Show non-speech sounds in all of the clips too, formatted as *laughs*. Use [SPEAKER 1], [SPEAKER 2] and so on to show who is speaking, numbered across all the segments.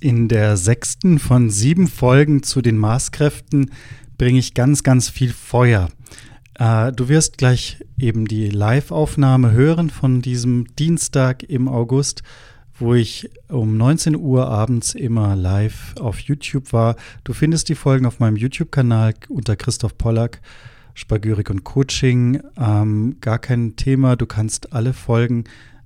[SPEAKER 1] In der sechsten von sieben Folgen zu den Maßkräften bringe ich ganz, ganz viel Feuer. Äh, du wirst gleich eben die Live-Aufnahme hören von diesem Dienstag im August, wo ich um 19 Uhr abends immer live auf YouTube war. Du findest die Folgen auf meinem YouTube-Kanal unter Christoph Pollack, Spagyrik und Coaching. Ähm, gar kein Thema, du kannst alle Folgen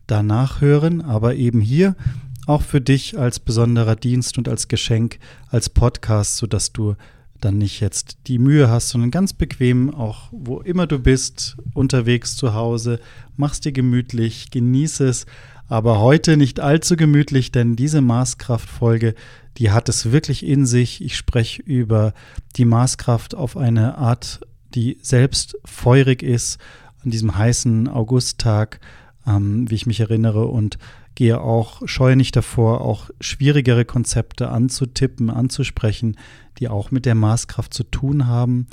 [SPEAKER 1] danach hören, aber eben hier auch für dich als besonderer Dienst und als Geschenk, als Podcast, sodass du dann nicht jetzt die Mühe hast, sondern ganz bequem, auch wo immer du bist, unterwegs zu Hause, machst dir gemütlich, genieße es, aber heute nicht allzu gemütlich, denn diese Maßkraftfolge, die hat es wirklich in sich. Ich spreche über die Maßkraft auf eine Art, die selbst feurig ist, an diesem heißen Augusttag, ähm, wie ich mich erinnere, und gehe auch, scheue nicht davor, auch schwierigere Konzepte anzutippen, anzusprechen, die auch mit der Maßkraft zu tun haben.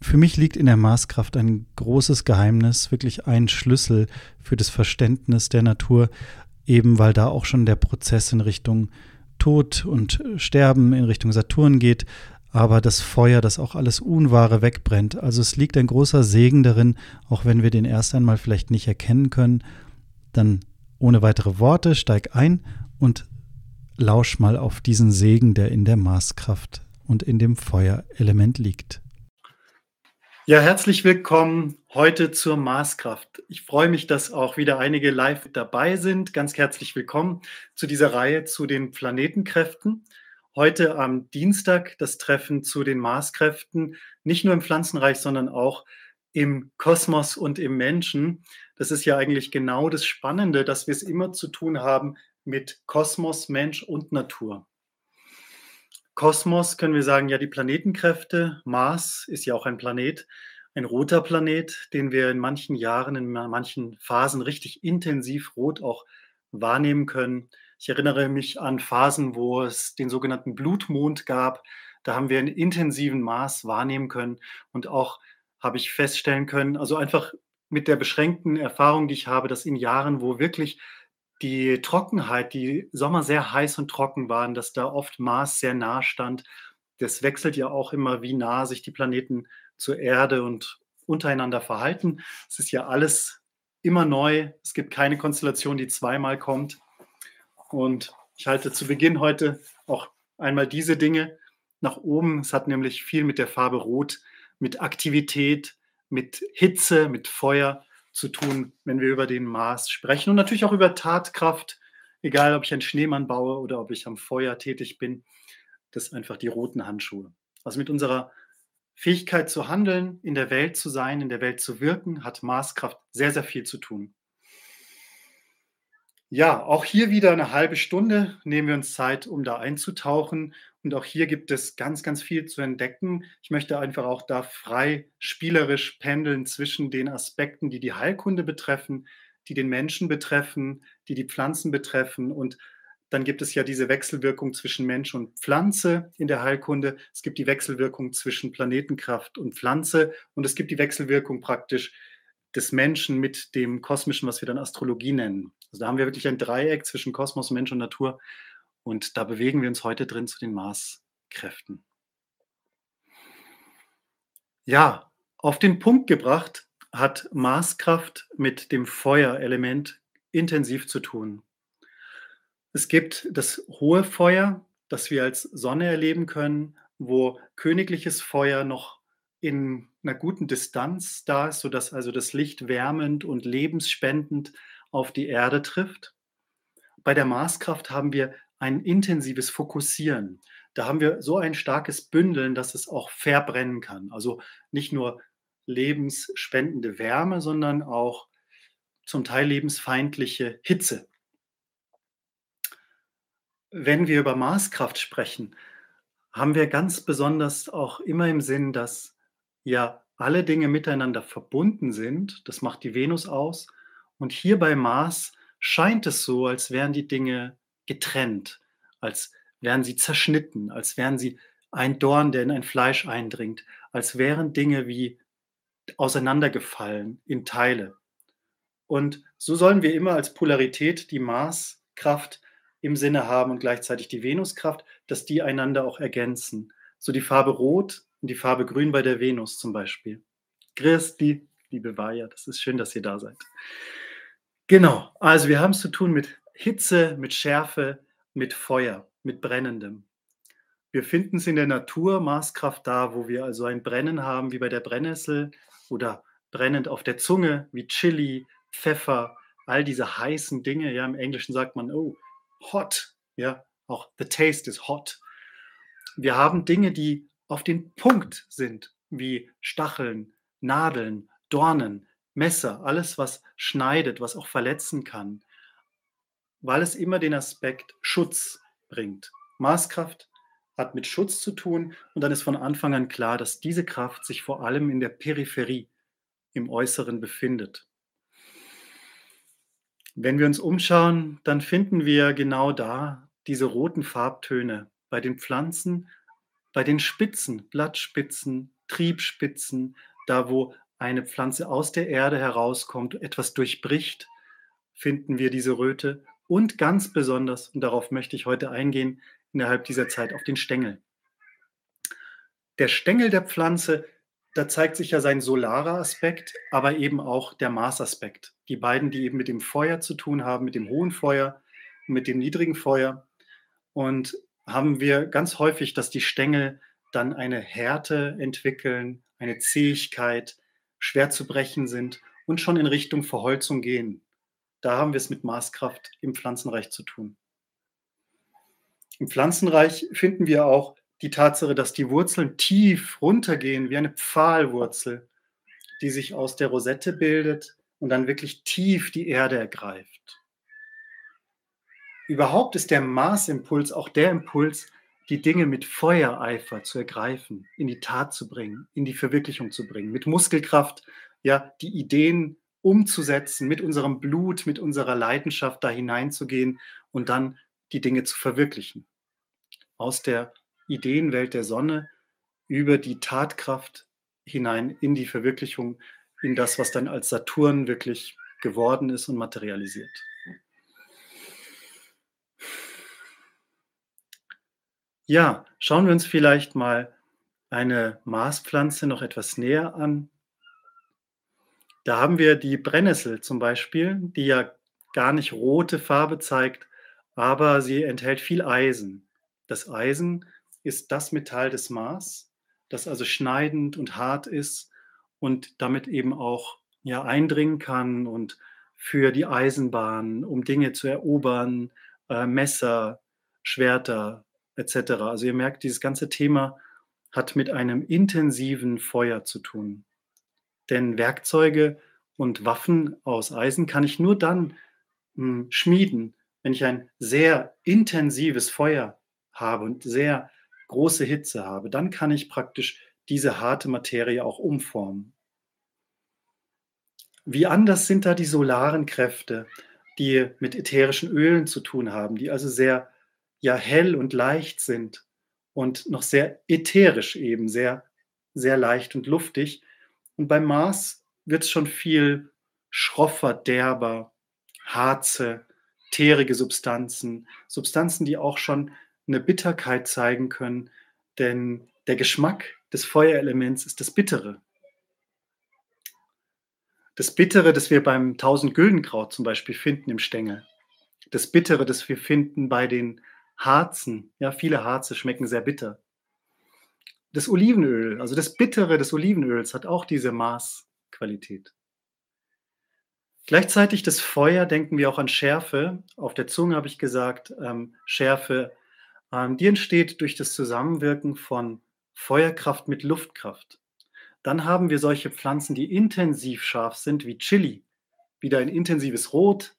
[SPEAKER 1] Für mich liegt in der Maßkraft ein großes Geheimnis, wirklich ein Schlüssel für das Verständnis der Natur, eben weil da auch schon der Prozess in Richtung Tod und Sterben, in Richtung Saturn geht, aber das Feuer, das auch alles Unwahre wegbrennt. Also es liegt ein großer Segen darin, auch wenn wir den erst einmal vielleicht nicht erkennen können, dann ohne weitere Worte, steig ein und lausch mal auf diesen Segen, der in der Maßkraft und in dem Feuerelement liegt.
[SPEAKER 2] Ja, herzlich willkommen heute zur Maßkraft. Ich freue mich, dass auch wieder einige live dabei sind. Ganz herzlich willkommen zu dieser Reihe zu den Planetenkräften. Heute am Dienstag das Treffen zu den Maßkräften, nicht nur im Pflanzenreich, sondern auch im Kosmos und im Menschen. Das ist ja eigentlich genau das Spannende, dass wir es immer zu tun haben mit Kosmos, Mensch und Natur. Kosmos können wir sagen, ja, die Planetenkräfte. Mars ist ja auch ein Planet, ein roter Planet, den wir in manchen Jahren, in manchen Phasen richtig intensiv rot auch wahrnehmen können. Ich erinnere mich an Phasen, wo es den sogenannten Blutmond gab. Da haben wir einen intensiven Mars wahrnehmen können und auch habe ich feststellen können, also einfach mit der beschränkten Erfahrung, die ich habe, dass in Jahren, wo wirklich die Trockenheit, die Sommer sehr heiß und trocken waren, dass da oft Mars sehr nah stand. Das wechselt ja auch immer, wie nah sich die Planeten zur Erde und untereinander verhalten. Es ist ja alles immer neu. Es gibt keine Konstellation, die zweimal kommt. Und ich halte zu Beginn heute auch einmal diese Dinge nach oben. Es hat nämlich viel mit der Farbe Rot mit Aktivität, mit Hitze, mit Feuer zu tun, wenn wir über den Mars sprechen und natürlich auch über Tatkraft, egal ob ich einen Schneemann baue oder ob ich am Feuer tätig bin. Das sind einfach die roten Handschuhe. Also mit unserer Fähigkeit zu handeln, in der Welt zu sein, in der Welt zu wirken, hat Maßkraft sehr, sehr viel zu tun. Ja, auch hier wieder eine halbe Stunde nehmen wir uns Zeit, um da einzutauchen und auch hier gibt es ganz, ganz viel zu entdecken. Ich möchte einfach auch da frei spielerisch pendeln zwischen den Aspekten, die die Heilkunde betreffen, die den Menschen betreffen, die die Pflanzen betreffen. Und dann gibt es ja diese Wechselwirkung zwischen Mensch und Pflanze in der Heilkunde. Es gibt die Wechselwirkung zwischen Planetenkraft und Pflanze. Und es gibt die Wechselwirkung praktisch des Menschen mit dem Kosmischen, was wir dann Astrologie nennen. Also da haben wir wirklich ein Dreieck zwischen Kosmos, Mensch und Natur. Und da bewegen wir uns heute drin zu den Marskräften. Ja, auf den Punkt gebracht hat Marskraft mit dem Feuerelement intensiv zu tun. Es gibt das hohe Feuer, das wir als Sonne erleben können, wo königliches Feuer noch in einer guten Distanz da ist, sodass also das Licht wärmend und lebensspendend auf die Erde trifft. Bei der Marskraft haben wir ein intensives Fokussieren. Da haben wir so ein starkes Bündeln, dass es auch verbrennen kann. Also nicht nur lebensspendende Wärme, sondern auch zum Teil lebensfeindliche Hitze. Wenn wir über Maßkraft sprechen, haben wir ganz besonders auch immer im Sinn, dass ja alle Dinge miteinander verbunden sind. Das macht die Venus aus. Und hier bei Mars scheint es so, als wären die Dinge getrennt, als wären sie zerschnitten, als wären sie ein Dorn, der in ein Fleisch eindringt, als wären Dinge wie auseinandergefallen in Teile. Und so sollen wir immer als Polarität die Marskraft im Sinne haben und gleichzeitig die Venuskraft, dass die einander auch ergänzen. So die Farbe Rot und die Farbe Grün bei der Venus zum Beispiel. Christi, liebe Vaja, das ist schön, dass ihr da seid. Genau, also wir haben es zu tun mit Hitze, mit Schärfe, mit Feuer, mit Brennendem. Wir finden es in der Natur, Maßkraft da, wo wir also ein Brennen haben, wie bei der Brennnessel oder brennend auf der Zunge, wie Chili, Pfeffer, all diese heißen Dinge. Ja, im Englischen sagt man, oh, hot. Ja, auch the taste is hot. Wir haben Dinge, die auf den Punkt sind, wie Stacheln, Nadeln, Dornen, Messer, alles, was schneidet, was auch verletzen kann, weil es immer den Aspekt Schutz bringt. Maßkraft hat mit Schutz zu tun und dann ist von Anfang an klar, dass diese Kraft sich vor allem in der Peripherie, im Äußeren befindet. Wenn wir uns umschauen, dann finden wir genau da diese roten Farbtöne bei den Pflanzen, bei den Spitzen, Blattspitzen, Triebspitzen, da wo eine Pflanze aus der Erde herauskommt, etwas durchbricht, finden wir diese Röte und ganz besonders, und darauf möchte ich heute eingehen, innerhalb dieser Zeit auf den Stängel. Der Stängel der Pflanze, da zeigt sich ja sein solarer Aspekt, aber eben auch der Marsaspekt. Die beiden, die eben mit dem Feuer zu tun haben, mit dem hohen Feuer und mit dem niedrigen Feuer. Und haben wir ganz häufig, dass die Stängel dann eine Härte entwickeln, eine Zähigkeit, schwer zu brechen sind und schon in Richtung Verholzung gehen. Da haben wir es mit Maßkraft im Pflanzenreich zu tun. Im Pflanzenreich finden wir auch die Tatsache, dass die Wurzeln tief runtergehen, wie eine Pfahlwurzel, die sich aus der Rosette bildet und dann wirklich tief die Erde ergreift. Überhaupt ist der Maßimpuls auch der Impuls, die Dinge mit Feuereifer zu ergreifen, in die Tat zu bringen, in die Verwirklichung zu bringen, mit Muskelkraft, ja, die Ideen umzusetzen, mit unserem Blut, mit unserer Leidenschaft da hineinzugehen und dann die Dinge zu verwirklichen. Aus der Ideenwelt der Sonne über die Tatkraft hinein in die Verwirklichung, in das, was dann als Saturn wirklich geworden ist und materialisiert. Ja, schauen wir uns vielleicht mal eine Marspflanze noch etwas näher an. Da haben wir die Brennnessel zum Beispiel, die ja gar nicht rote Farbe zeigt, aber sie enthält viel Eisen. Das Eisen ist das Metall des Mars, das also schneidend und hart ist und damit eben auch ja, eindringen kann und für die Eisenbahn, um Dinge zu erobern, äh, Messer, Schwerter etc. Also ihr merkt, dieses ganze Thema hat mit einem intensiven Feuer zu tun. Denn Werkzeuge und Waffen aus Eisen kann ich nur dann mh, hm, schmieden, wenn ich ein sehr intensives Feuer habe und sehr große Hitze habe, dann kann ich praktisch diese harte Materie auch umformen. Wie anders sind da die solaren Kräfte, die mit ätherischen Ölen zu tun haben, die also sehr ja hell und leicht sind und noch sehr ätherisch eben, sehr sehr leicht und luftig. Und beim Mars wird es schon viel schroffer, derber, Harze, teerige Substanzen, Substanzen, die auch schon eine Bitterkeit zeigen können, denn der Geschmack des Feuerelements ist das Bittere. Das Bittere, das wir beim Tausend-Güldenkraut zum Beispiel finden im Stängel. Das Bittere, das wir finden bei den Harzen. Ja, viele Harze schmecken sehr bitter. Das Olivenöl, also das Bittere des Olivenöls hat auch diese Maßqualität. Gleichzeitig das Feuer denken wir auch an Schärfe. Auf der Zunge habe ich gesagt, ähm, Schärfe. Ähm, die entsteht durch das Zusammenwirken von Feuerkraft mit Luftkraft. Dann haben wir solche Pflanzen, die intensiv scharf sind, wie Chili. Wieder ein intensives Rot.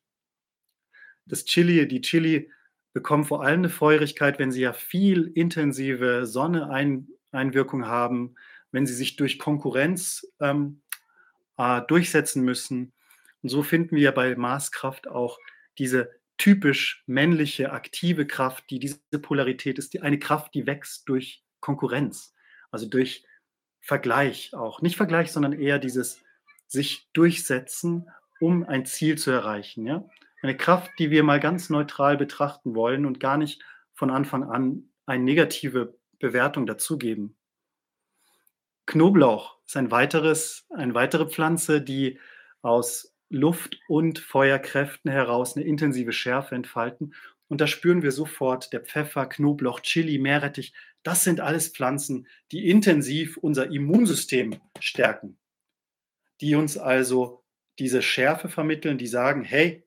[SPEAKER 2] Das Chili, die Chili bekommen vor allem eine Feurigkeit, wenn sie ja viel intensive Sonneeinwirkung haben, wenn sie sich durch Konkurrenz ähm, äh, durchsetzen müssen. Und so finden wir bei Maßkraft auch diese typisch männliche, aktive Kraft, die diese Polarität ist, die eine Kraft, die wächst durch Konkurrenz, also durch Vergleich auch. Nicht Vergleich, sondern eher dieses sich durchsetzen, um ein Ziel zu erreichen. Ja? Eine Kraft, die wir mal ganz neutral betrachten wollen und gar nicht von Anfang an eine negative Bewertung dazugeben. Knoblauch ist ein weiteres, eine weitere Pflanze, die aus Luft- und Feuerkräften heraus eine intensive Schärfe entfalten. Und da spüren wir sofort der Pfeffer, Knoblauch, Chili, Meerrettich. Das sind alles Pflanzen, die intensiv unser Immunsystem stärken, die uns also diese Schärfe vermitteln, die sagen, hey,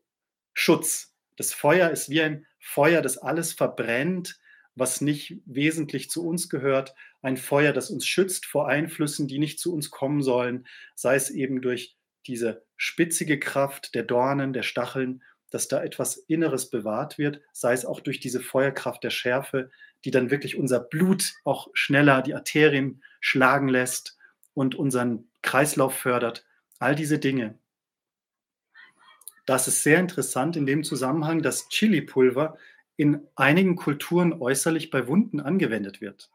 [SPEAKER 2] Schutz. Das Feuer ist wie ein Feuer, das alles verbrennt, was nicht wesentlich zu uns gehört. Ein Feuer, das uns schützt vor Einflüssen, die nicht zu uns kommen sollen, sei es eben durch diese spitzige Kraft der Dornen, der Stacheln, dass da etwas Inneres bewahrt wird, sei es auch durch diese Feuerkraft der Schärfe, die dann wirklich unser Blut auch schneller, die Arterien schlagen lässt und unseren Kreislauf fördert. All diese Dinge. Das ist sehr interessant in dem Zusammenhang, dass Chili-Pulver in einigen Kulturen äußerlich bei Wunden angewendet wird.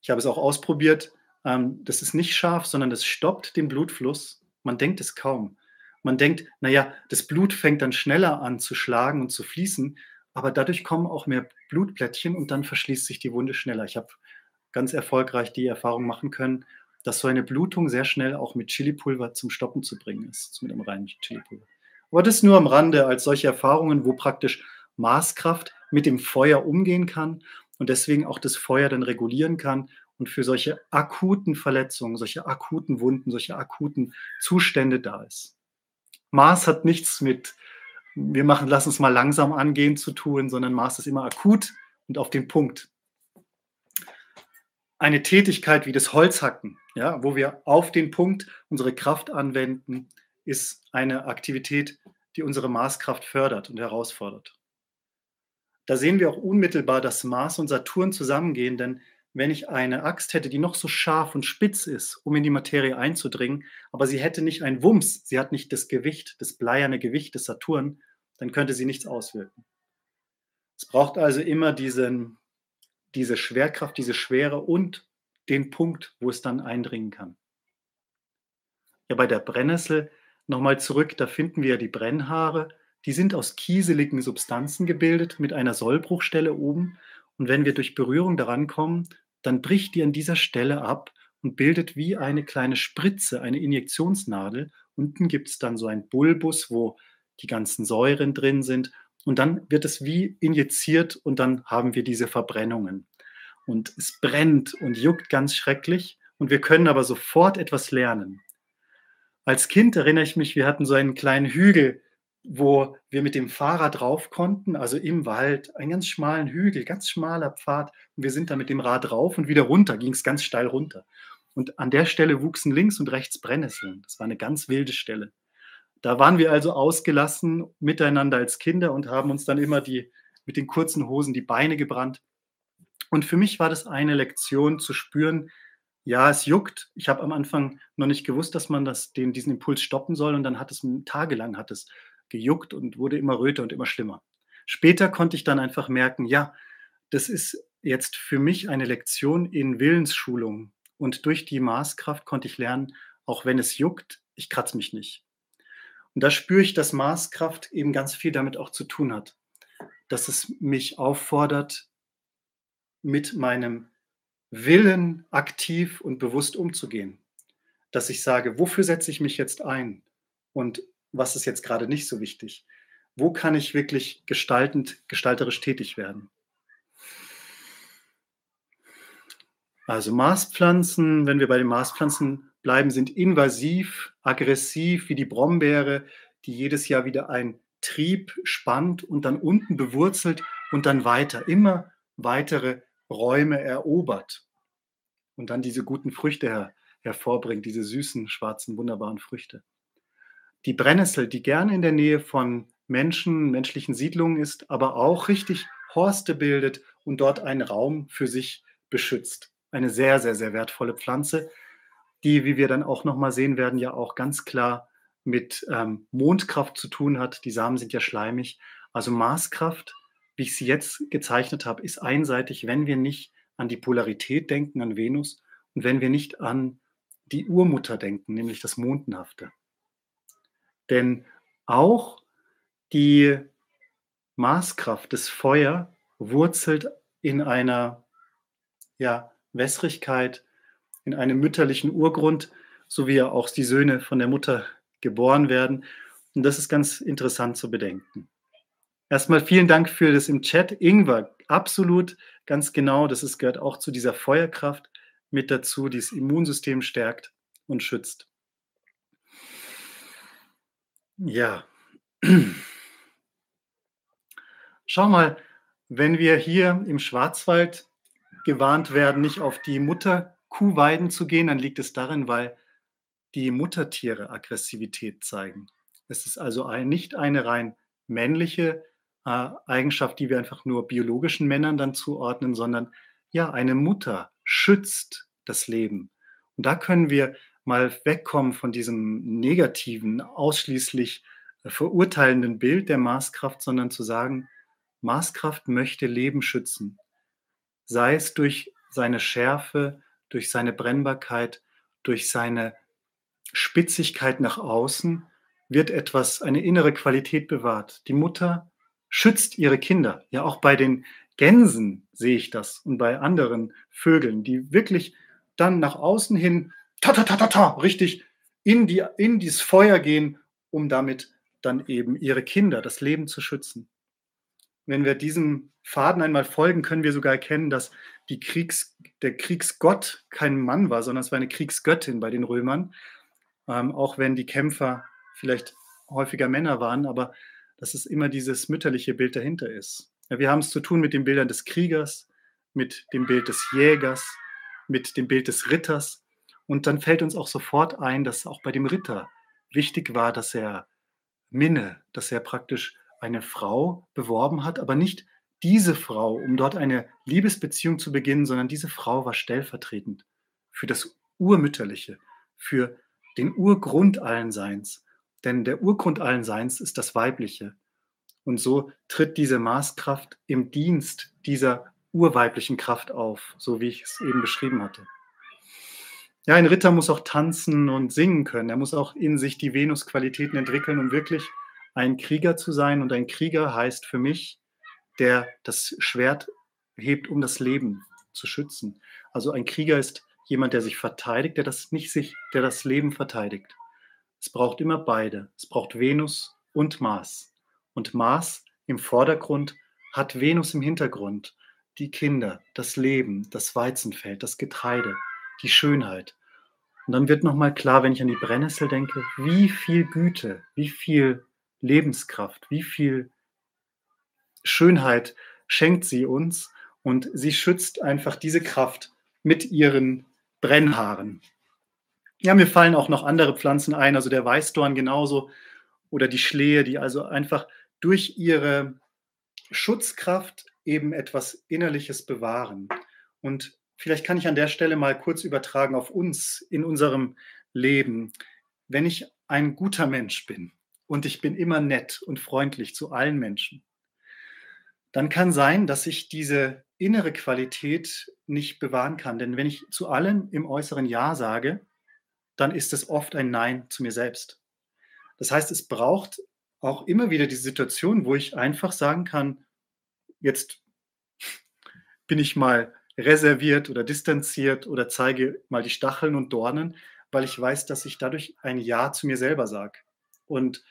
[SPEAKER 2] Ich habe es auch ausprobiert. Ähm, das ist nicht scharf, sondern das stoppt den Blutfluss man denkt es kaum. Man denkt, naja, das Blut fängt dann schneller an zu schlagen und zu fließen, aber dadurch kommen auch mehr Blutplättchen und dann verschließt sich die Wunde schneller. Ich habe ganz erfolgreich die Erfahrung machen können, dass so eine Blutung sehr schnell auch mit Chilipulver zum Stoppen zu bringen ist, mit einem reinen Chilipulver. Aber das nur am Rande als solche Erfahrungen, wo praktisch Maßkraft mit dem Feuer umgehen kann und deswegen auch das Feuer dann regulieren kann und für solche akuten Verletzungen, solche akuten Wunden, solche akuten Zustände da ist. Maß hat nichts mit, wir machen, lass uns mal langsam angehen zu tun, sondern Maß ist immer akut und auf den Punkt. Eine Tätigkeit wie das Holzhacken, ja, wo wir auf den Punkt unsere Kraft anwenden, ist eine Aktivität, die unsere Maßkraft fördert und herausfordert. Da sehen wir auch unmittelbar, dass Mars und Saturn zusammengehen, denn wenn ich eine Axt hätte, die noch so scharf und spitz ist, um in die Materie einzudringen, aber sie hätte nicht ein Wumms, sie hat nicht das Gewicht, das bleierne Gewicht des Saturn, dann könnte sie nichts auswirken. Es braucht also immer diesen, diese Schwerkraft, diese Schwere und den Punkt, wo es dann eindringen kann. Ja, bei der Brennnessel nochmal zurück, da finden wir die Brennhaare. Die sind aus kieseligen Substanzen gebildet mit einer Sollbruchstelle oben. Und wenn wir durch Berührung daran kommen, dann bricht die an dieser Stelle ab und bildet wie eine kleine Spritze, eine Injektionsnadel. Unten gibt es dann so ein Bulbus, wo die ganzen Säuren drin sind. Und dann wird es wie injiziert und dann haben wir diese Verbrennungen. Und es brennt und juckt ganz schrecklich. Und wir können aber sofort etwas lernen. Als Kind erinnere ich mich, wir hatten so einen kleinen Hügel wo wir mit dem Fahrrad drauf konnten, also im Wald, einen ganz schmalen Hügel, ganz schmaler Pfad. Und wir sind da mit dem Rad drauf und wieder runter, ging es ganz steil runter. Und an der Stelle wuchsen links und rechts Brennnesseln. Das war eine ganz wilde Stelle. Da waren wir also ausgelassen miteinander als Kinder und haben uns dann immer die, mit den kurzen Hosen die Beine gebrannt. Und für mich war das eine Lektion zu spüren, ja, es juckt. Ich habe am Anfang noch nicht gewusst, dass man das, den, diesen Impuls stoppen soll. Und dann hat es tagelang hat es gejuckt und wurde immer röter und immer schlimmer. Später konnte ich dann einfach merken, ja, das ist jetzt für mich eine Lektion in Willensschulung. Und durch die Maßkraft konnte ich lernen, auch wenn es juckt, ich kratze mich nicht. Und da spüre ich, dass Maßkraft eben ganz viel damit auch zu tun hat. Dass es mich auffordert, mit meinem Willen aktiv und bewusst umzugehen. Dass ich sage, wofür setze ich mich jetzt ein? Und was ist jetzt gerade nicht so wichtig? Wo kann ich wirklich gestaltend, gestalterisch tätig werden? Also Marspflanzen, wenn wir bei den Marspflanzen bleiben, sind invasiv, aggressiv wie die Brombeere, die jedes Jahr wieder ein Trieb spannt und dann unten bewurzelt und dann weiter, immer weitere Räume erobert und dann diese guten Früchte her, hervorbringt, diese süßen, schwarzen, wunderbaren Früchte die Brennnessel, die gerne in der Nähe von Menschen, menschlichen Siedlungen ist, aber auch richtig Horste bildet und dort einen Raum für sich beschützt. Eine sehr, sehr, sehr wertvolle Pflanze, die, wie wir dann auch nochmal sehen werden, ja auch ganz klar mit ähm, Mondkraft zu tun hat. Die Samen sind ja schleimig. Also Maßkraft, wie ich sie jetzt gezeichnet habe, ist einseitig, wenn wir nicht an die Polarität denken, an Venus und wenn wir nicht an die Urmutter denken, nämlich das Mondenhafte. Denn auch die Maßkraft des Feuer wurzelt in einer ja, Wässrigkeit, in einem mütterlichen Urgrund, so wie ja auch die Söhne von der Mutter geboren werden. Und das ist ganz interessant zu bedenken. Erstmal vielen Dank für das im Chat. Ingwer, absolut, ganz genau. Das ist, gehört auch zu dieser Feuerkraft mit dazu, die das Immunsystem stärkt und schützt. Ja. *clears throat* Schau mal, wenn wir hier im Schwarzwald gewarnt werden, nicht auf die Mutterkuhweiden zu gehen, dann liegt es darin, weil die Muttertiere Aggressivität zeigen. Es ist also nicht eine rein männliche äh, Eigenschaft, die wir einfach nur biologischen Männern dann zuordnen, sondern ja, eine Mutter schützt das Leben. Und da können wir mal wegkommen von diesem negativen, ausschließlich äh, verurteilenden Bild der Maßkraft, sondern zu sagen, Maßkraft möchte Leben schützen. Sei es durch seine Schärfe, durch seine Brennbarkeit, durch seine Spitzigkeit nach außen, wird etwas, eine innere Qualität bewahrt. Die Mutter schützt ihre Kinder. Ja, auch bei den Gänsen sehe ich das und bei anderen Vögeln, die wirklich dann nach außen hin ta ta ta ta ta richtig in die in dieses Feuer gehen, um damit dann eben ihre Kinder, das Leben zu schützen. Wenn wir diesem Faden einmal folgen, können wir sogar erkennen, dass die Kriegs, der Kriegsgott kein Mann war, sondern es war eine Kriegsgöttin bei den Römern. Ähm, auch wenn die Kämpfer vielleicht häufiger Männer waren, aber dass es immer dieses mütterliche Bild dahinter ist. Ja, wir haben es zu tun mit den Bildern des Kriegers, mit dem Bild des Jägers, mit dem Bild des Ritters. Und dann fällt uns auch sofort ein, dass auch bei dem Ritter wichtig war, dass er Minne, dass er praktisch eine Frau beworben hat, aber nicht diese Frau, um dort eine Liebesbeziehung zu beginnen, sondern diese Frau war stellvertretend für das Urmütterliche, für den Urgrund allen Seins. Denn der Urgrund allen Seins ist das Weibliche. Und so tritt diese Maßkraft im Dienst dieser urweiblichen Kraft auf, so wie ich es eben beschrieben hatte. Ja, ein Ritter muss auch tanzen und singen können. Er muss auch in sich die Venus-Qualitäten entwickeln, um wirklich ein Krieger zu sein. Und ein Krieger heißt für mich, der das Schwert hebt, um das Leben zu schützen. Also ein Krieger ist jemand, der sich verteidigt, der das nicht sich, der das Leben verteidigt. Es braucht immer beide. Es braucht Venus und Mars. Und Mars im Vordergrund hat Venus im Hintergrund. Die Kinder, das Leben, das Weizenfeld, das Getreide, die Schönheit. Und dann wird nochmal klar, wenn ich an die Brennnessel denke, wie viel Güte, wie viel Lebenskraft, wie viel Schönheit schenkt sie uns. Und sie schützt einfach diese Kraft mit ihren Brennhaaren. Ja, mir fallen auch noch andere Pflanzen ein, also der Weißdorn genauso oder die Schlehe, die also einfach durch ihre Schutzkraft eben etwas Innerliches bewahren. Und vielleicht kann ich an der Stelle mal kurz übertragen auf uns in unserem Leben. Wenn ich ein guter Mensch bin und ich bin immer nett und freundlich zu allen Menschen, dann kann sein, dass ich diese innere Qualität nicht bewahren kann. Denn wenn ich zu allen im äußeren Ja sage, dann ist es oft ein Nein zu mir selbst. Das heißt, es braucht auch immer wieder die Situation, wo ich einfach sagen kann, jetzt bin ich mal reserviert oder distanziert oder zeige mal die Stacheln und Dornen, weil ich weiß, dass ich dadurch ein Ja zu mir selber sage. Und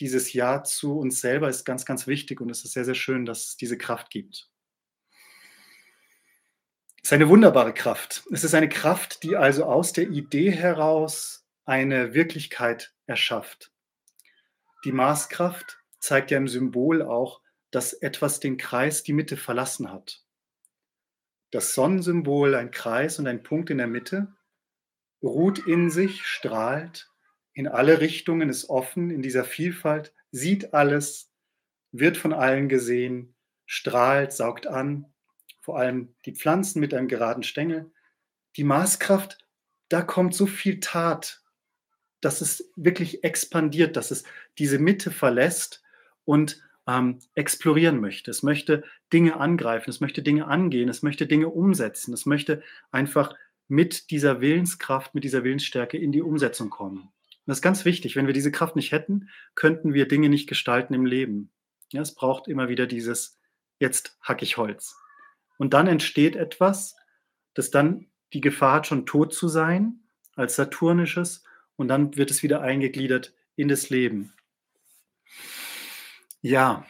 [SPEAKER 2] dieses Ja zu uns selber ist ganz, ganz wichtig und es ist sehr, sehr schön, dass es diese Kraft gibt. Es ist eine wunderbare Kraft. Es ist eine Kraft, die also aus der Idee heraus eine Wirklichkeit erschafft. Die Maßkraft zeigt ja im Symbol auch, dass etwas den Kreis, die Mitte verlassen hat. Das Sonnensymbol, ein Kreis und ein Punkt in der Mitte, ruht in sich, strahlt in alle Richtungen, ist offen in dieser Vielfalt, sieht alles, wird von allen gesehen, strahlt, saugt an, vor allem die Pflanzen mit einem geraden Stängel. Die Maßkraft, da kommt so viel Tat, dass es wirklich expandiert, dass es diese Mitte verlässt und ähm, explorieren möchte. Es möchte Dinge angreifen, es möchte Dinge angehen, es möchte Dinge umsetzen, es möchte einfach mit dieser Willenskraft, mit dieser Willensstärke in die Umsetzung kommen. Und das ist ganz wichtig. Wenn wir diese Kraft nicht hätten, könnten wir Dinge nicht gestalten im Leben. Ja, es braucht immer wieder dieses, jetzt hack ich Holz. Und dann entsteht etwas, das dann die Gefahr hat, schon tot zu sein, als saturnisches, und dann wird es wieder eingegliedert in das Leben. Ja,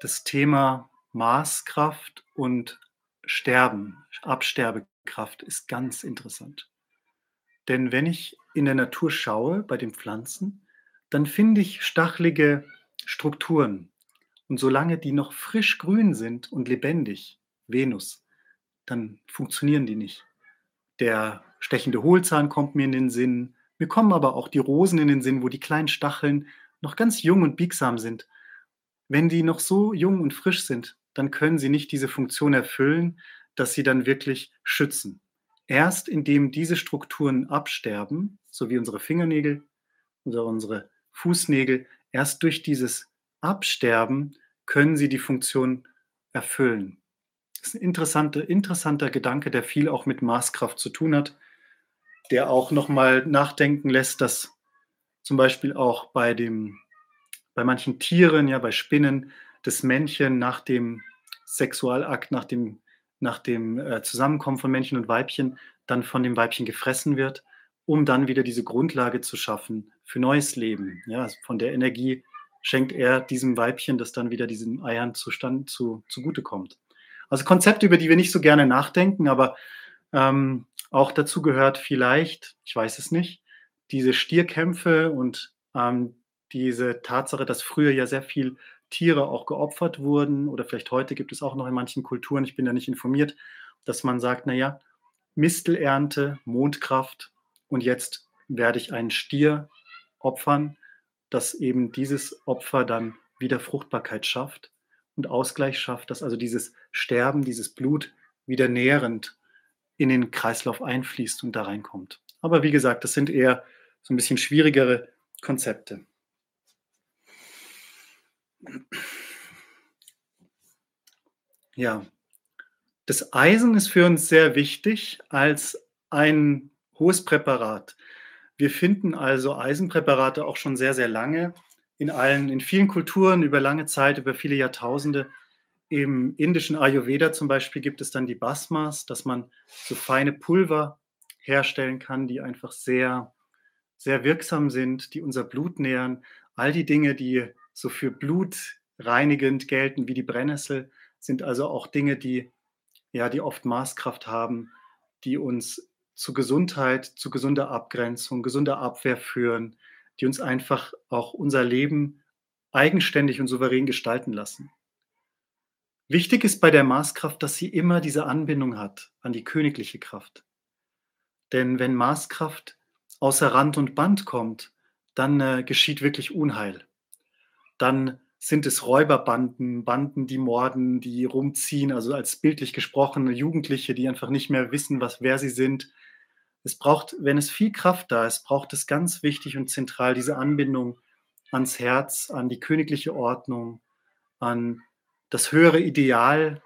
[SPEAKER 2] das Thema Maßkraft und Sterben, Absterbekraft ist ganz interessant. Denn wenn ich in der Natur schaue, bei den Pflanzen, dann finde ich stachelige Strukturen. Und solange die noch frisch grün sind und lebendig, Venus, dann funktionieren die nicht. Der stechende Hohlzahn kommt mir in den Sinn. Mir kommen aber auch die Rosen in den Sinn, wo die kleinen Stacheln noch ganz jung und biegsam sind wenn die noch so jung und frisch sind, dann können sie nicht diese Funktion erfüllen, dass sie dann wirklich schützen. Erst indem diese Strukturen absterben, so wie unsere Fingernägel oder unsere Fußnägel, erst durch dieses Absterben können sie die Funktion erfüllen. Das ist ein interessanter, interessanter Gedanke, der viel auch mit Maßkraft zu tun hat, der auch nochmal nachdenken lässt, dass zum Beispiel auch bei dem bei manchen Tieren, ja, bei Spinnen, das Männchen nach dem Sexualakt, nach dem, nach dem äh, Zusammenkommen von Männchen und Weibchen, dann von dem Weibchen gefressen wird, um dann wieder diese Grundlage zu schaffen für neues Leben. Ja, also von der Energie schenkt er diesem Weibchen, das dann wieder diesem Eiern zustand, zu, zugutekommt. Also Konzepte, über die wir nicht so gerne nachdenken, aber ähm, auch dazu gehört vielleicht, ich weiß es nicht, diese Stierkämpfe und ähm, diese Tatsache, dass früher ja sehr viel Tiere auch geopfert wurden oder vielleicht heute gibt es auch noch in manchen Kulturen, ich bin da nicht informiert, dass man sagt, naja, Mistelernte, Mondkraft und jetzt werde ich einen Stier opfern, dass eben dieses Opfer dann wieder Fruchtbarkeit schafft und Ausgleich schafft, dass also dieses Sterben, dieses Blut wieder nährend in den Kreislauf einfließt und da reinkommt. Aber wie gesagt, das sind eher so ein bisschen schwierigere Konzepte. Ja, das Eisen ist für uns sehr wichtig als ein hohes Präparat. Wir finden also Eisenpräparate auch schon sehr, sehr lange in allen, in vielen Kulturen über lange Zeit, über viele Jahrtausende. Im indischen Ayurveda zum Beispiel gibt es dann die Basmas, dass man so feine Pulver herstellen kann, die einfach sehr, sehr wirksam sind, die unser Blut nähern. All die Dinge, die so für Blut reinigend gelten wie die Brennnessel, sind also auch Dinge, die, ja, die oft Maßkraft haben, die uns zu Gesundheit, zu gesunder Abgrenzung, gesunder Abwehr führen, die uns einfach auch unser Leben eigenständig und souverän gestalten lassen. Wichtig ist bei der Maßkraft, dass sie immer diese Anbindung hat an die königliche Kraft. Denn wenn Maßkraft außer Rand und Band kommt, dann äh, geschieht wirklich Unheil dann sind es Räuberbanden, Banden, die morden, die rumziehen, also als bildlich gesprochene Jugendliche, die einfach nicht mehr wissen, was, wer sie sind. Es braucht, wenn es viel Kraft da ist, braucht es ganz wichtig und zentral diese Anbindung ans Herz, an die königliche Ordnung, an das höhere Ideal,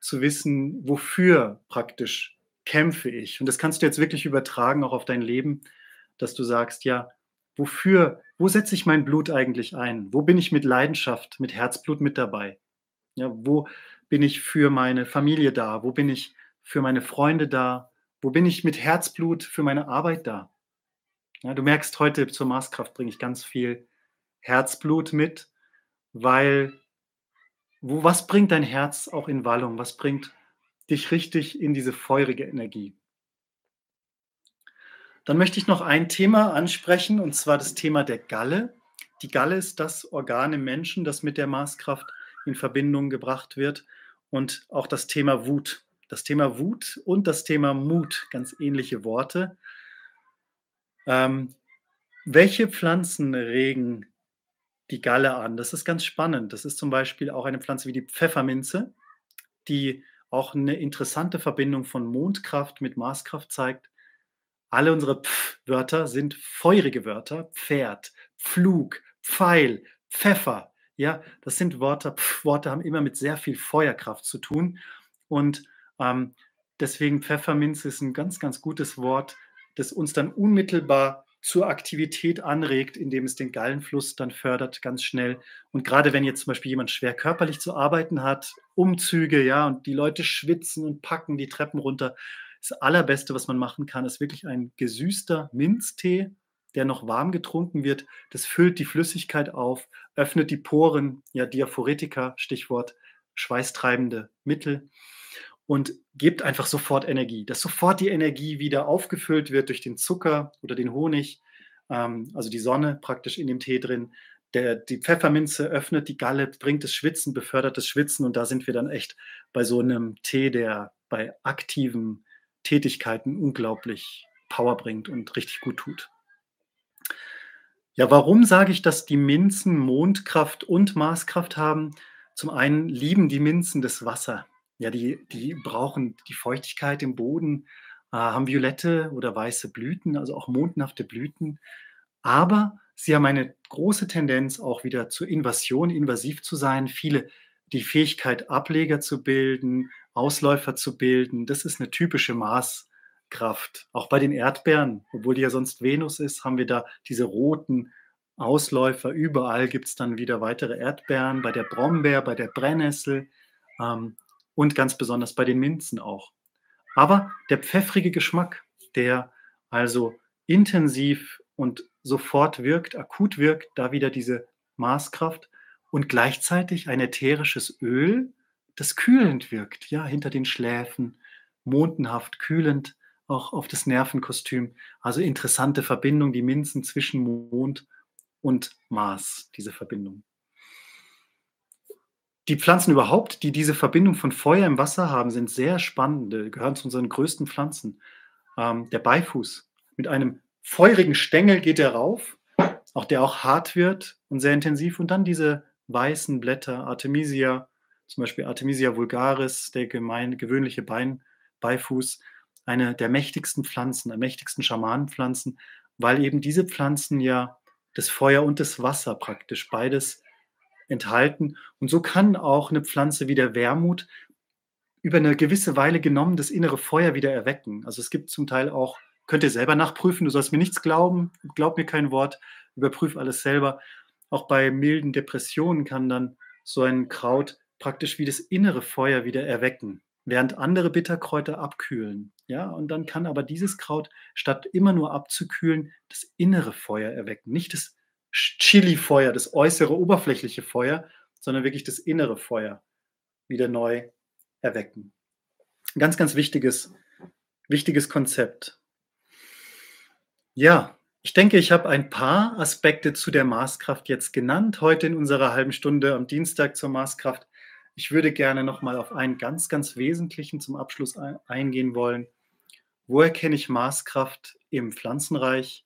[SPEAKER 2] zu wissen, wofür praktisch kämpfe ich. Und das kannst du jetzt wirklich übertragen, auch auf dein Leben, dass du sagst, ja, wofür, wo setze ich mein Blut eigentlich ein? Wo bin ich mit Leidenschaft, mit Herzblut mit dabei? Ja, wo bin ich für meine Familie da? Wo bin ich für meine Freunde da? Wo bin ich mit Herzblut für meine Arbeit da? Ja, du merkst, heute zur Maßkraft bringe ich ganz viel Herzblut mit, weil wo, was bringt dein Herz auch in Wallung? Was bringt dich richtig in diese feurige Energie? Dann möchte ich noch ein Thema ansprechen, und zwar das Thema der Galle. Die Galle ist das Organ im Menschen, das mit der Maßkraft in Verbindung gebracht wird. Und auch das Thema Wut. Das Thema Wut und das Thema Mut, ganz ähnliche Worte. Ähm, welche Pflanzen regen die Galle an. Das ist ganz spannend. Das ist zum Beispiel auch eine Pflanze wie die Pfefferminze, die auch eine interessante Verbindung von Mondkraft mit Marskraft zeigt. Alle unsere Pf-Wörter sind feurige Wörter. Pferd, Pflug, Pfeil, Pfeffer. Ja, das sind Worte, Pf-Worte haben immer mit sehr viel Feuerkraft zu tun. Und ähm, deswegen Pfefferminze ist ein ganz, ganz gutes Wort, das uns dann unmittelbar zur Aktivität anregt, indem es den Gallenfluss dann fördert ganz schnell. Und gerade wenn jetzt zum Beispiel jemand schwer körperlich zu arbeiten hat, Umzüge, ja, und die Leute schwitzen und packen die Treppen runter, das Allerbeste, was man machen kann, ist wirklich ein gesüßter Minztee, der noch warm getrunken wird. Das füllt die Flüssigkeit auf, öffnet die Poren, ja, Diaphoretika, Stichwort schweißtreibende Mittel und gibt einfach sofort Energie, dass sofort die Energie wieder aufgefüllt wird durch den Zucker oder den Honig, ähm, also die Sonne praktisch in dem Tee drin. Der, die Pfefferminze öffnet die Galle, bringt das Schwitzen, befördert das Schwitzen und da sind wir dann echt bei so einem Tee, der bei aktiven Tätigkeiten unglaublich Power bringt und richtig gut tut. Ja, warum sage ich, dass die Minzen Mondkraft und Marskraft haben? Zum einen lieben die Minzen das Wasser. Ja, die, die brauchen die Feuchtigkeit im Boden, äh, haben violette oder weiße Blüten, also auch mondenhafte Blüten. Aber sie haben eine große Tendenz auch wieder zur Invasion, invasiv zu sein. Viele die Fähigkeit, Ableger zu bilden, Ausläufer zu bilden, das ist eine typische Maßkraft. Auch bei den Erdbeeren, obwohl die ja sonst Venus ist, haben wir da diese roten Ausläufer. Überall gibt es dann wieder weitere Erdbeeren, bei der Brombeer, bei der Brennnessel. Ähm, und ganz besonders bei den Minzen auch. Aber der pfeffrige Geschmack, der also intensiv und sofort wirkt, akut wirkt, da wieder diese Maßkraft und gleichzeitig ein ätherisches Öl, das kühlend wirkt, ja, hinter den Schläfen, mondenhaft, kühlend, auch auf das Nervenkostüm. Also interessante Verbindung, die Minzen zwischen Mond und Mars, diese Verbindung. Die Pflanzen überhaupt, die diese Verbindung von Feuer im Wasser haben, sind sehr spannende, gehören zu unseren größten Pflanzen. Ähm, der Beifuß. Mit einem feurigen Stängel geht er rauf, auch der auch hart wird und sehr intensiv. Und dann diese weißen Blätter, Artemisia, zum Beispiel Artemisia vulgaris, der gemein, gewöhnliche Bein, Beifuß, eine der mächtigsten Pflanzen, der mächtigsten Schamanenpflanzen, weil eben diese Pflanzen ja das Feuer und das Wasser praktisch beides enthalten. Und so kann auch eine Pflanze wie der Wermut über eine gewisse Weile genommen das innere Feuer wieder erwecken. Also es gibt zum Teil auch, könnt ihr selber nachprüfen, du sollst mir nichts glauben, glaub mir kein Wort, überprüf alles selber. Auch bei milden Depressionen kann dann so ein Kraut praktisch wie das innere Feuer wieder erwecken, während andere Bitterkräuter abkühlen. Ja, und dann kann aber dieses Kraut statt immer nur abzukühlen, das innere Feuer erwecken, nicht das Chili-Feuer, das äußere, oberflächliche Feuer, sondern wirklich das innere Feuer wieder neu erwecken. Ganz, ganz wichtiges, wichtiges Konzept. Ja, ich denke, ich habe ein paar Aspekte zu der Maßkraft jetzt genannt, heute in unserer halben Stunde am Dienstag zur Maßkraft. Ich würde gerne nochmal auf einen ganz, ganz wesentlichen zum Abschluss eingehen wollen. Wo erkenne ich Maßkraft im Pflanzenreich?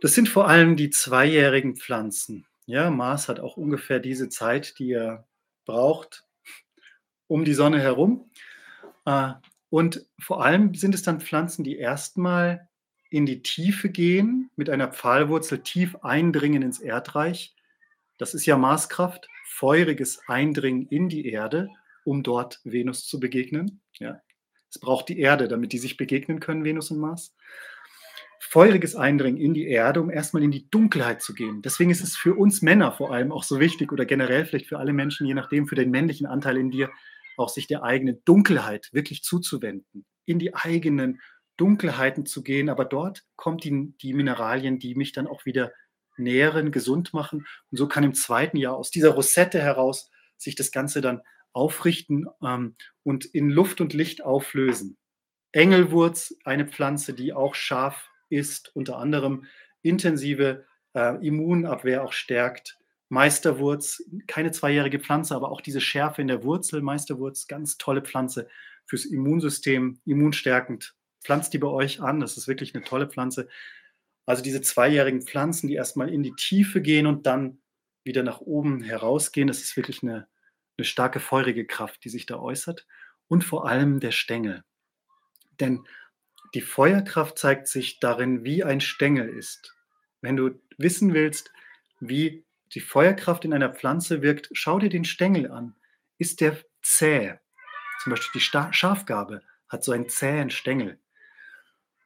[SPEAKER 2] Das sind vor allem die zweijährigen Pflanzen. Ja, Mars hat auch ungefähr diese Zeit, die er braucht, um die Sonne herum. Äh, und vor allem sind es dann Pflanzen, die erstmal in die Tiefe gehen, mit einer Pfahlwurzel tief eindringen ins Erdreich. Das ist ja Marskraft, feuriges Eindringen in die Erde, um dort Venus zu begegnen. Ja. Es braucht die Erde, damit die sich begegnen können, Venus und Mars feuriges Eindringen in die Erde, um erstmal in die Dunkelheit zu gehen. Deswegen ist es für uns Männer vor allem auch so wichtig oder generell vielleicht für alle Menschen, je nachdem, für den männlichen Anteil in dir, auch sich der eigenen Dunkelheit wirklich zuzuwenden, in die eigenen Dunkelheiten zu gehen. Aber dort kommt die, die Mineralien, die mich dann auch wieder nähren, gesund machen. Und so kann im zweiten Jahr aus dieser Rosette heraus sich das Ganze dann aufrichten ähm, und in Luft und Licht auflösen. Engelwurz, eine Pflanze, die auch scharf ist unter anderem intensive äh, Immunabwehr auch stärkt. Meisterwurz, keine zweijährige Pflanze, aber auch diese Schärfe in der Wurzel, Meisterwurz, ganz tolle Pflanze fürs Immunsystem, immunstärkend. Pflanzt die bei euch an, das ist wirklich eine tolle Pflanze. Also diese zweijährigen Pflanzen, die erstmal in die Tiefe gehen und dann wieder nach oben herausgehen. Das ist wirklich eine, eine starke feurige Kraft, die sich da äußert. Und vor allem der Stängel. Denn die Feuerkraft zeigt sich darin, wie ein Stängel ist. Wenn du wissen willst, wie die Feuerkraft in einer Pflanze wirkt, schau dir den Stängel an. Ist der zäh? Zum Beispiel die Schafgabe hat so einen zähen Stängel.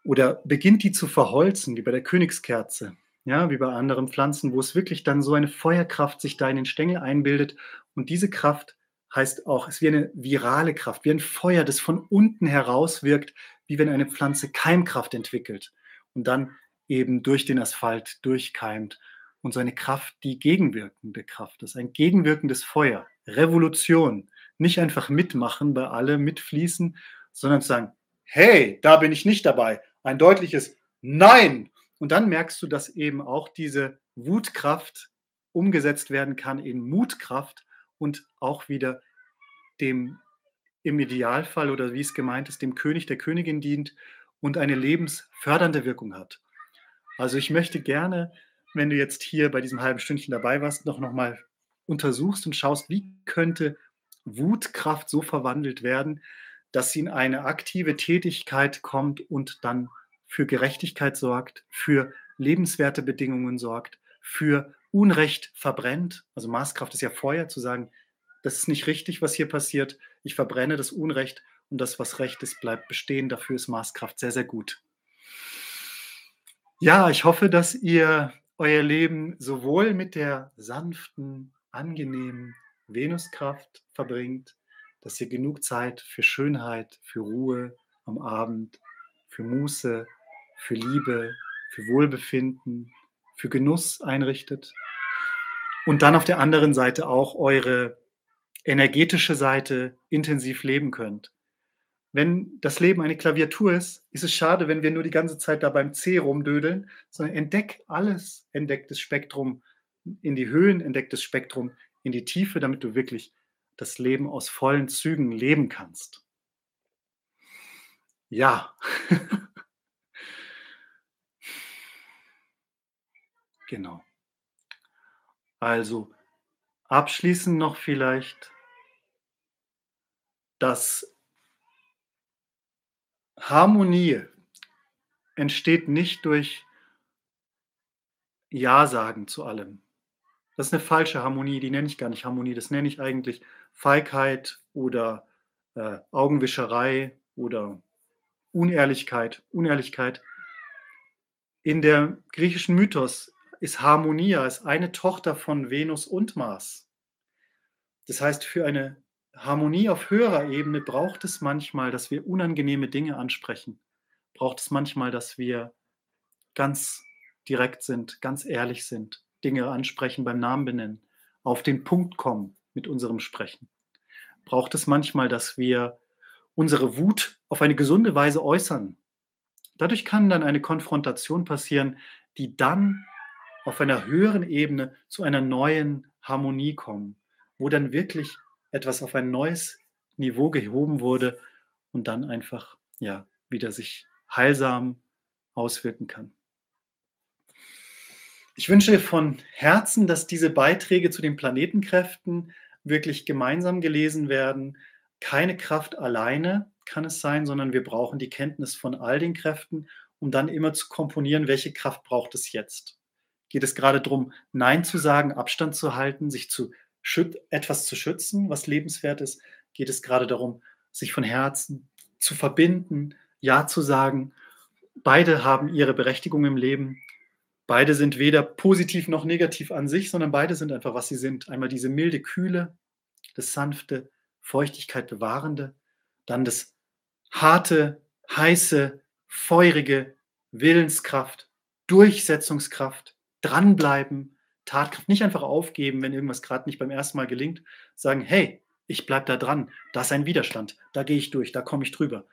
[SPEAKER 2] Oder beginnt die zu verholzen, wie bei der Königskerze, ja, wie bei anderen Pflanzen, wo es wirklich dann so eine Feuerkraft sich da in den Stängel einbildet. Und diese Kraft heißt auch, es ist wie eine virale Kraft, wie ein Feuer, das von unten heraus wirkt, wie wenn eine Pflanze Keimkraft entwickelt und dann eben durch den Asphalt durchkeimt. Und so eine Kraft, die gegenwirkende Kraft ist, ein gegenwirkendes Feuer, Revolution. Nicht einfach mitmachen bei alle, mitfließen, sondern zu sagen, hey, da bin ich nicht dabei. Ein deutliches Nein. Und dann merkst du, dass eben auch diese Wutkraft umgesetzt werden kann in Mutkraft und auch wieder dem im Idealfall oder wie es gemeint ist, dem König, der Königin dient und eine lebensfördernde Wirkung hat. Also ich möchte gerne, wenn du jetzt hier bei diesem halben Stündchen dabei warst, noch, noch mal untersuchst und schaust, wie könnte Wutkraft so verwandelt werden, dass sie in eine aktive Tätigkeit kommt und dann für Gerechtigkeit sorgt, für lebenswerte Bedingungen sorgt, für Unrecht verbrennt. Also Maßkraft ist ja Feuer, zu sagen, das ist nicht richtig, was hier passiert. Ich verbrenne das Unrecht und das, was recht ist, bleibt bestehen. Dafür ist Maßkraft sehr, sehr gut. Ja, ich hoffe, dass ihr euer Leben sowohl mit der sanften, angenehmen Venuskraft verbringt, dass ihr genug Zeit für Schönheit, für Ruhe am Abend, für Muße, für Liebe, für Wohlbefinden, für Genuss einrichtet. Und dann auf der anderen Seite auch eure energetische Seite intensiv leben könnt. Wenn das Leben eine Klaviatur ist, ist es schade, wenn wir nur die ganze Zeit da beim C rumdödeln, sondern entdeck alles, entdeck das Spektrum in die Höhen, entdeck das Spektrum in die Tiefe, damit du wirklich das Leben aus vollen Zügen leben kannst. Ja. *laughs* genau. Also abschließend noch vielleicht dass Harmonie entsteht nicht durch Ja sagen zu allem. Das ist eine falsche Harmonie, die nenne ich gar nicht Harmonie, das nenne ich eigentlich Feigheit oder äh, Augenwischerei oder Unehrlichkeit. Unehrlichkeit. In der griechischen Mythos ist Harmonia als eine Tochter von Venus und Mars. Das heißt, für eine Harmonie auf höherer Ebene braucht es manchmal, dass wir unangenehme Dinge ansprechen. Braucht es manchmal, dass wir ganz direkt sind, ganz ehrlich sind, Dinge ansprechen, beim Namen benennen, auf den Punkt kommen mit unserem Sprechen. Braucht es manchmal, dass wir unsere Wut auf eine gesunde Weise äußern. Dadurch kann dann eine Konfrontation passieren, die dann auf einer höheren Ebene zu einer neuen Harmonie kommt, wo dann wirklich etwas auf ein neues Niveau gehoben wurde und dann einfach ja wieder sich heilsam auswirken kann. Ich wünsche von Herzen, dass diese Beiträge zu den Planetenkräften wirklich gemeinsam gelesen werden. Keine Kraft alleine kann es sein, sondern wir brauchen die Kenntnis von all den Kräften, um dann immer zu komponieren, welche Kraft braucht es jetzt. Geht es gerade darum, Nein zu sagen, Abstand zu halten, sich zu etwas zu schützen, was lebenswert ist, geht es gerade darum, sich von Herzen zu verbinden, Ja zu sagen. Beide haben ihre Berechtigung im Leben. Beide sind weder positiv noch negativ an sich, sondern beide sind einfach, was sie sind. Einmal diese milde Kühle, das sanfte, Feuchtigkeit bewahrende, dann das harte, heiße, feurige, Willenskraft, Durchsetzungskraft, dranbleiben, Tatkraft, nicht einfach aufgeben, wenn irgendwas gerade nicht beim ersten Mal gelingt, sagen, hey, ich bleibe da dran, da ist ein Widerstand, da gehe ich durch, da komme ich drüber.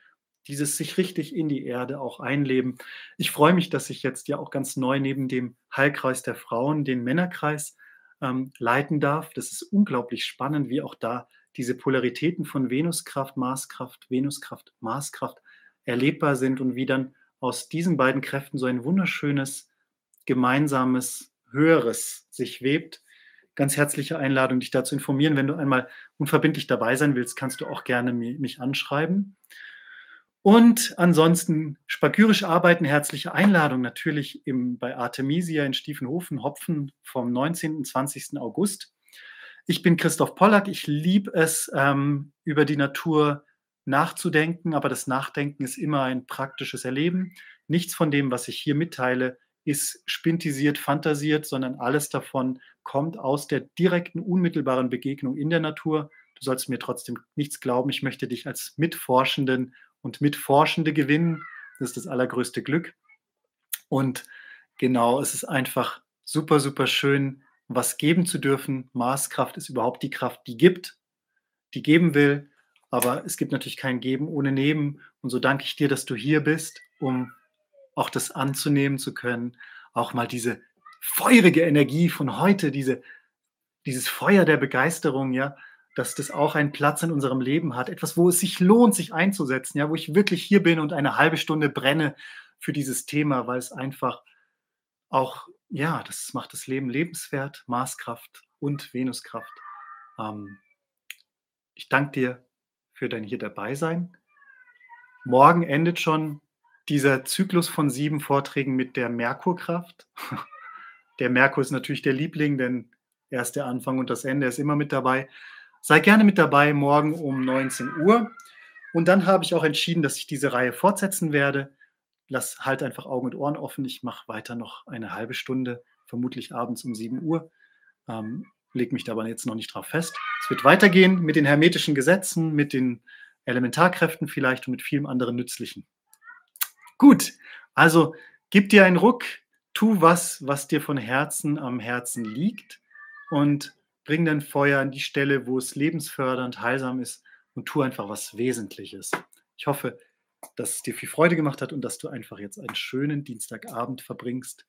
[SPEAKER 2] Dieses sich richtig in die Erde auch einleben. Ich freue mich, dass ich jetzt ja auch ganz neu neben dem Heilkreis der Frauen den Männerkreis ähm, leiten darf. Das ist unglaublich spannend, wie auch da diese Polaritäten von Venuskraft, Marskraft, Venuskraft, Marskraft erlebbar sind und wie dann aus diesen beiden Kräften so ein wunderschönes gemeinsames Höheres sich webt, ganz herzliche Einladung, dich da zu informieren. Wenn du einmal unverbindlich dabei sein willst, kannst du auch gerne mich anschreiben. Und ansonsten spagyrisch arbeiten, herzliche Einladung natürlich im, bei Artemisia in Stiefenhofen, Hopfen vom 19. und 20. August. Ich bin Christoph Pollack. Ich liebe es, ähm, über die Natur nachzudenken, aber das Nachdenken ist immer ein praktisches Erleben. Nichts von dem, was ich hier mitteile, ist spintisiert, fantasiert, sondern alles davon kommt aus der direkten, unmittelbaren Begegnung in der Natur. Du sollst mir trotzdem nichts glauben. Ich möchte dich als Mitforschenden und Mitforschende gewinnen. Das ist das allergrößte Glück. Und genau, es ist einfach super, super schön, was geben zu dürfen. Maßkraft ist überhaupt die Kraft, die gibt, die geben will. Aber es gibt natürlich kein Geben ohne Nehmen. Und so danke ich dir, dass du hier bist, um auch das anzunehmen zu können. Auch mal diese feurige Energie von heute, diese, dieses Feuer der Begeisterung, ja, dass das auch einen Platz in unserem Leben hat. Etwas, wo es sich lohnt, sich einzusetzen, ja, wo ich wirklich hier bin und eine halbe Stunde brenne für dieses Thema, weil es einfach auch ja, das macht das Leben lebenswert, Marskraft und Venuskraft. Ähm, ich danke dir für dein hier dabei sein. Morgen endet schon dieser Zyklus von sieben Vorträgen mit der Merkurkraft. *laughs* Der Merkur ist natürlich der Liebling, denn er ist der Anfang und das Ende, er ist immer mit dabei. Sei gerne mit dabei morgen um 19 Uhr. Und dann habe ich auch entschieden, dass ich diese Reihe fortsetzen werde lass halt einfach Augen und Ohren offen. Ich mache weiter noch eine halbe Stunde, vermutlich abends um 7 Uhr. Ähm, leg mich da aber jetzt noch nicht drauf fest. Es wird weitergehen mit den hermetischen Gesetzen, mit den Elementarkräften vielleicht und mit vielem anderen Nützlichen. Gut, also gib dir einen Ruck, tu was, was dir von Herzen am Herzen liegt und bring dein Feuer an die Stelle, wo es lebensfördernd, heilsam ist und tu einfach was Wesentliches. Ich hoffe, dass es dir viel Freude gemacht hat und dass du einfach jetzt einen schönen Dienstagabend verbringst.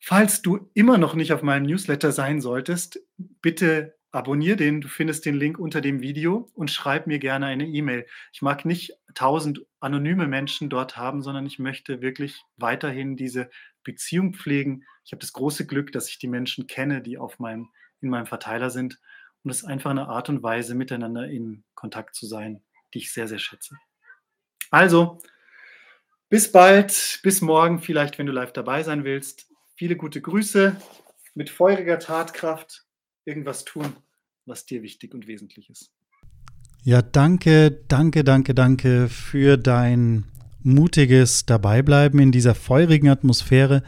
[SPEAKER 2] Falls du immer noch nicht auf meinem Newsletter sein solltest, bitte abonniere den. Du findest den Link unter dem Video und schreib mir gerne eine E-Mail. Ich mag nicht tausend anonyme Menschen dort haben, sondern ich möchte wirklich weiterhin diese Beziehung pflegen. Ich habe das große Glück, dass ich die Menschen kenne, die auf meinem, in meinem Verteiler sind. Und es ist einfach eine Art und Weise, miteinander in Kontakt zu sein, die ich sehr, sehr schätze. Also, bis bald, bis morgen, vielleicht, wenn du live dabei sein willst. Viele gute Grüße, mit feuriger Tatkraft irgendwas tun, was dir wichtig und wesentlich ist.
[SPEAKER 1] Ja, danke, danke, danke, danke für dein mutiges Dabeibleiben in dieser feurigen Atmosphäre.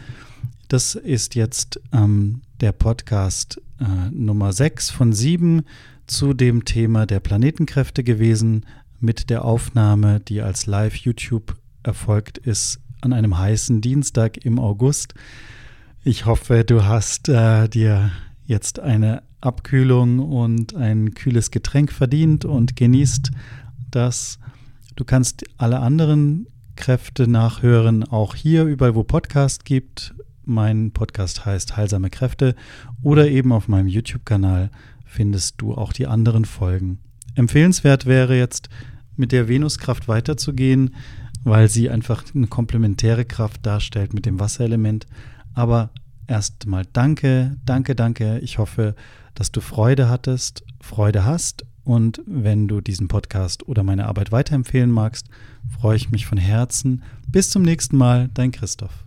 [SPEAKER 1] Das ist jetzt ähm, der Podcast äh, Nummer 6 von 7 zu dem Thema der Planetenkräfte gewesen mit der Aufnahme, die als Live-YouTube erfolgt ist, an einem heißen Dienstag im August. Ich hoffe, du hast äh, dir jetzt eine Abkühlung und ein kühles Getränk verdient und genießt das. Du kannst alle anderen Kräfte nachhören, auch hier überall, wo Podcast gibt. Mein Podcast heißt Heilsame Kräfte oder eben auf meinem YouTube-Kanal findest du auch die anderen Folgen. Empfehlenswert wäre jetzt, mit der Venuskraft weiterzugehen, weil sie einfach eine komplementäre Kraft darstellt mit dem Wasserelement. Aber erstmal danke, danke, danke. Ich hoffe, dass du Freude hattest, Freude hast. Und wenn du diesen Podcast oder meine Arbeit weiterempfehlen magst, freue ich mich von Herzen. Bis zum nächsten Mal, dein Christoph.